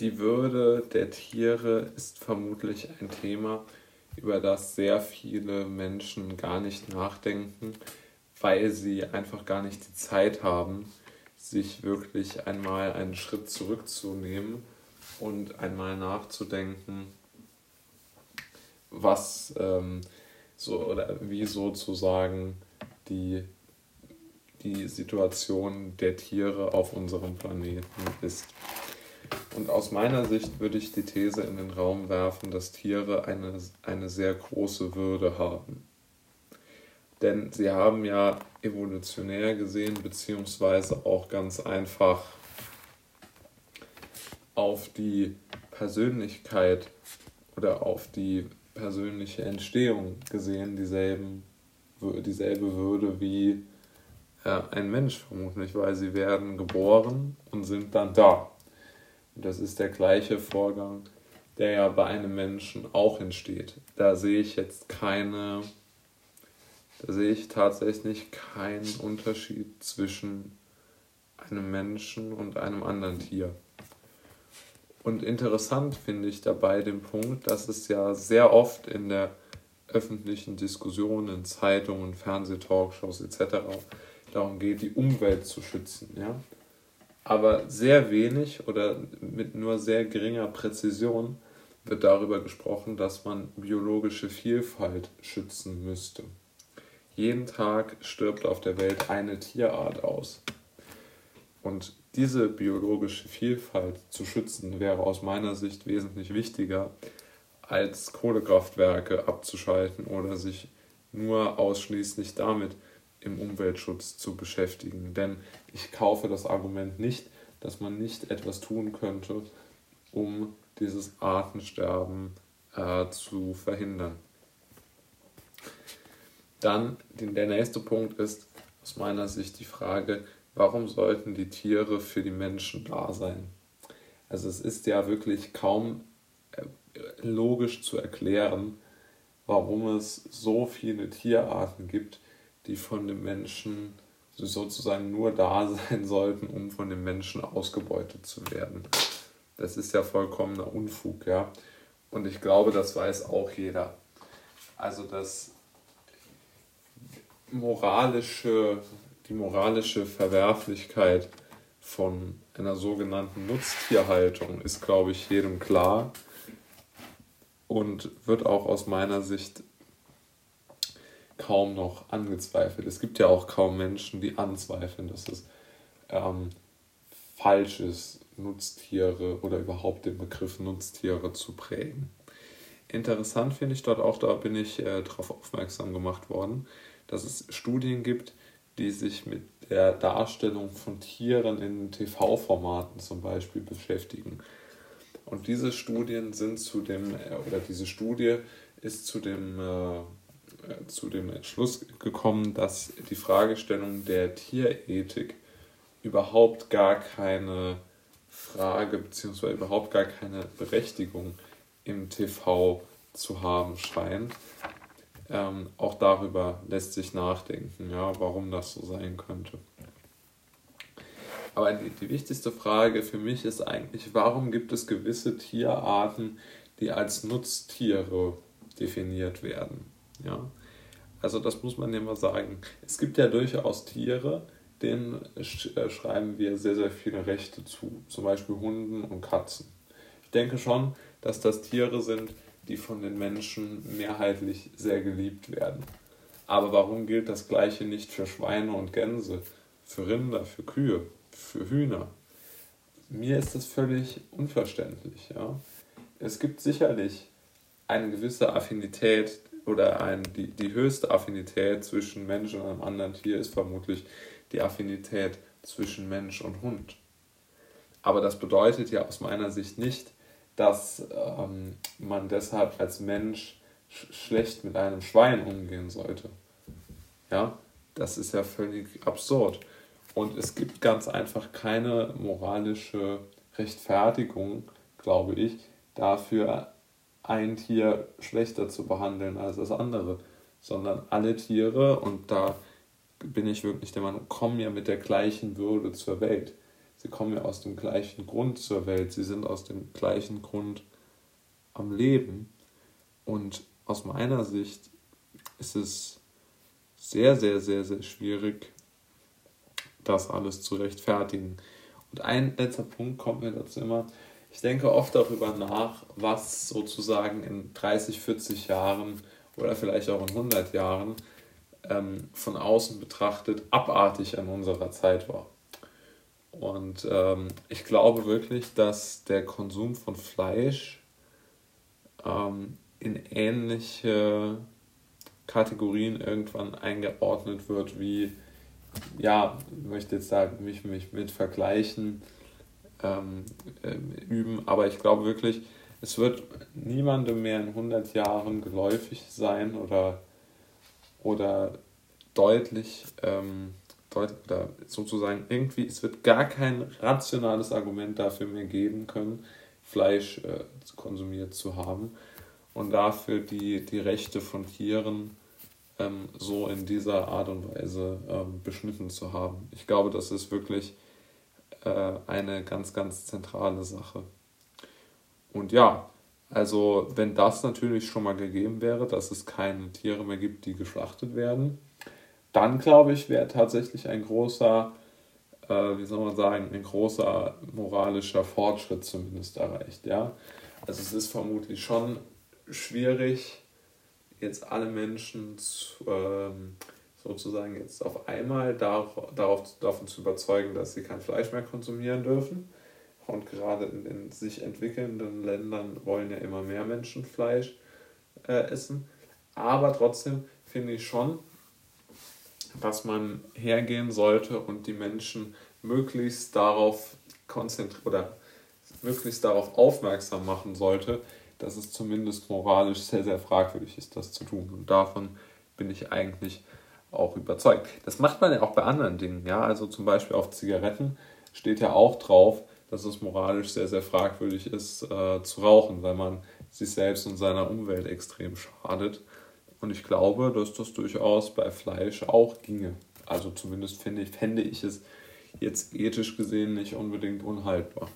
Die Würde der Tiere ist vermutlich ein Thema, über das sehr viele Menschen gar nicht nachdenken, weil sie einfach gar nicht die Zeit haben, sich wirklich einmal einen Schritt zurückzunehmen und einmal nachzudenken, was ähm, so oder wie sozusagen die, die Situation der Tiere auf unserem Planeten ist. Und aus meiner Sicht würde ich die These in den Raum werfen, dass Tiere eine, eine sehr große Würde haben. Denn sie haben ja evolutionär gesehen, beziehungsweise auch ganz einfach auf die Persönlichkeit oder auf die persönliche Entstehung gesehen dieselben, dieselbe Würde wie äh, ein Mensch vermutlich, weil sie werden geboren und sind dann da. Das ist der gleiche Vorgang, der ja bei einem Menschen auch entsteht. Da sehe ich jetzt keine, da sehe ich tatsächlich keinen Unterschied zwischen einem Menschen und einem anderen Tier. Und interessant finde ich dabei den Punkt, dass es ja sehr oft in der öffentlichen Diskussion, in Zeitungen, Fernsehtalkshows etc. darum geht, die Umwelt zu schützen. Ja? Aber sehr wenig oder mit nur sehr geringer Präzision wird darüber gesprochen, dass man biologische Vielfalt schützen müsste. Jeden Tag stirbt auf der Welt eine Tierart aus. Und diese biologische Vielfalt zu schützen, wäre aus meiner Sicht wesentlich wichtiger, als Kohlekraftwerke abzuschalten oder sich nur ausschließlich damit im Umweltschutz zu beschäftigen. Denn ich kaufe das Argument nicht, dass man nicht etwas tun könnte, um dieses Artensterben äh, zu verhindern. Dann der nächste Punkt ist aus meiner Sicht die Frage, warum sollten die Tiere für die Menschen da sein? Also es ist ja wirklich kaum äh, logisch zu erklären, warum es so viele Tierarten gibt, die von den Menschen sozusagen nur da sein sollten, um von den Menschen ausgebeutet zu werden. Das ist ja vollkommener Unfug, ja. Und ich glaube, das weiß auch jeder. Also das moralische die moralische Verwerflichkeit von einer sogenannten Nutztierhaltung ist, glaube ich, jedem klar und wird auch aus meiner Sicht kaum noch angezweifelt. Es gibt ja auch kaum Menschen, die anzweifeln, dass es ähm, falsch ist, Nutztiere oder überhaupt den Begriff Nutztiere zu prägen. Interessant finde ich dort auch, da bin ich äh, darauf aufmerksam gemacht worden, dass es Studien gibt, die sich mit der Darstellung von Tieren in TV-Formaten zum Beispiel beschäftigen. Und diese Studien sind zu dem, äh, oder diese Studie ist zu dem, äh, zu dem Entschluss gekommen, dass die Fragestellung der Tierethik überhaupt gar keine Frage bzw. überhaupt gar keine Berechtigung im TV zu haben scheint, ähm, auch darüber lässt sich nachdenken, ja, warum das so sein könnte. Aber die, die wichtigste Frage für mich ist eigentlich, warum gibt es gewisse Tierarten, die als Nutztiere definiert werden? Ja? Also das muss man ja mal sagen. Es gibt ja durchaus Tiere, denen äh, schreiben wir sehr, sehr viele Rechte zu. Zum Beispiel Hunden und Katzen. Ich denke schon, dass das Tiere sind, die von den Menschen mehrheitlich sehr geliebt werden. Aber warum gilt das Gleiche nicht für Schweine und Gänse, für Rinder, für Kühe, für Hühner? Mir ist das völlig unverständlich. Ja? Es gibt sicherlich eine gewisse Affinität oder ein, die, die höchste Affinität zwischen Mensch und einem anderen Tier ist vermutlich die Affinität zwischen Mensch und Hund. Aber das bedeutet ja aus meiner Sicht nicht, dass ähm, man deshalb als Mensch sch schlecht mit einem Schwein umgehen sollte. Ja, das ist ja völlig absurd. Und es gibt ganz einfach keine moralische Rechtfertigung, glaube ich, dafür ein Tier schlechter zu behandeln als das andere, sondern alle Tiere, und da bin ich wirklich der Meinung, kommen ja mit der gleichen Würde zur Welt. sie kommen ja aus dem gleichen Grund zur Welt, sie sind aus dem gleichen Grund am Leben. Und aus meiner Sicht ist es sehr, sehr, sehr, sehr schwierig, das alles zu rechtfertigen. Und ein letzter Punkt kommt mir dazu immer, ich denke oft darüber nach, was sozusagen in 30, 40 Jahren oder vielleicht auch in 100 Jahren ähm, von außen betrachtet abartig an unserer Zeit war. Und ähm, ich glaube wirklich, dass der Konsum von Fleisch ähm, in ähnliche Kategorien irgendwann eingeordnet wird, wie, ja, ich möchte jetzt sagen, mich, mich mit Vergleichen ähm, äh, üben, aber ich glaube wirklich, es wird niemandem mehr in 100 Jahren geläufig sein oder, oder deutlich, ähm, deut oder sozusagen irgendwie, es wird gar kein rationales Argument dafür mehr geben können, Fleisch äh, konsumiert zu haben und dafür die, die Rechte von Tieren ähm, so in dieser Art und Weise ähm, beschnitten zu haben. Ich glaube, das ist wirklich äh, eine ganz, ganz zentrale Sache. Und ja, also wenn das natürlich schon mal gegeben wäre, dass es keine Tiere mehr gibt, die geschlachtet werden, dann glaube ich, wäre tatsächlich ein großer, äh, wie soll man sagen, ein großer moralischer Fortschritt zumindest erreicht. Ja? Also es ist vermutlich schon schwierig, jetzt alle Menschen zu, ähm, sozusagen jetzt auf einmal darauf, darauf, davon zu überzeugen, dass sie kein Fleisch mehr konsumieren dürfen. Und gerade in den sich entwickelnden Ländern wollen ja immer mehr Menschen Fleisch äh, essen. Aber trotzdem finde ich schon, dass man hergehen sollte und die Menschen möglichst darauf konzentrieren oder möglichst darauf aufmerksam machen sollte, dass es zumindest moralisch sehr, sehr fragwürdig ist, das zu tun. Und davon bin ich eigentlich auch überzeugt. Das macht man ja auch bei anderen Dingen. Ja? Also zum Beispiel auf Zigaretten steht ja auch drauf, dass es moralisch sehr, sehr fragwürdig ist, äh, zu rauchen, weil man sich selbst und seiner Umwelt extrem schadet. Und ich glaube, dass das durchaus bei Fleisch auch ginge. Also zumindest fände ich, fände ich es jetzt ethisch gesehen nicht unbedingt unhaltbar.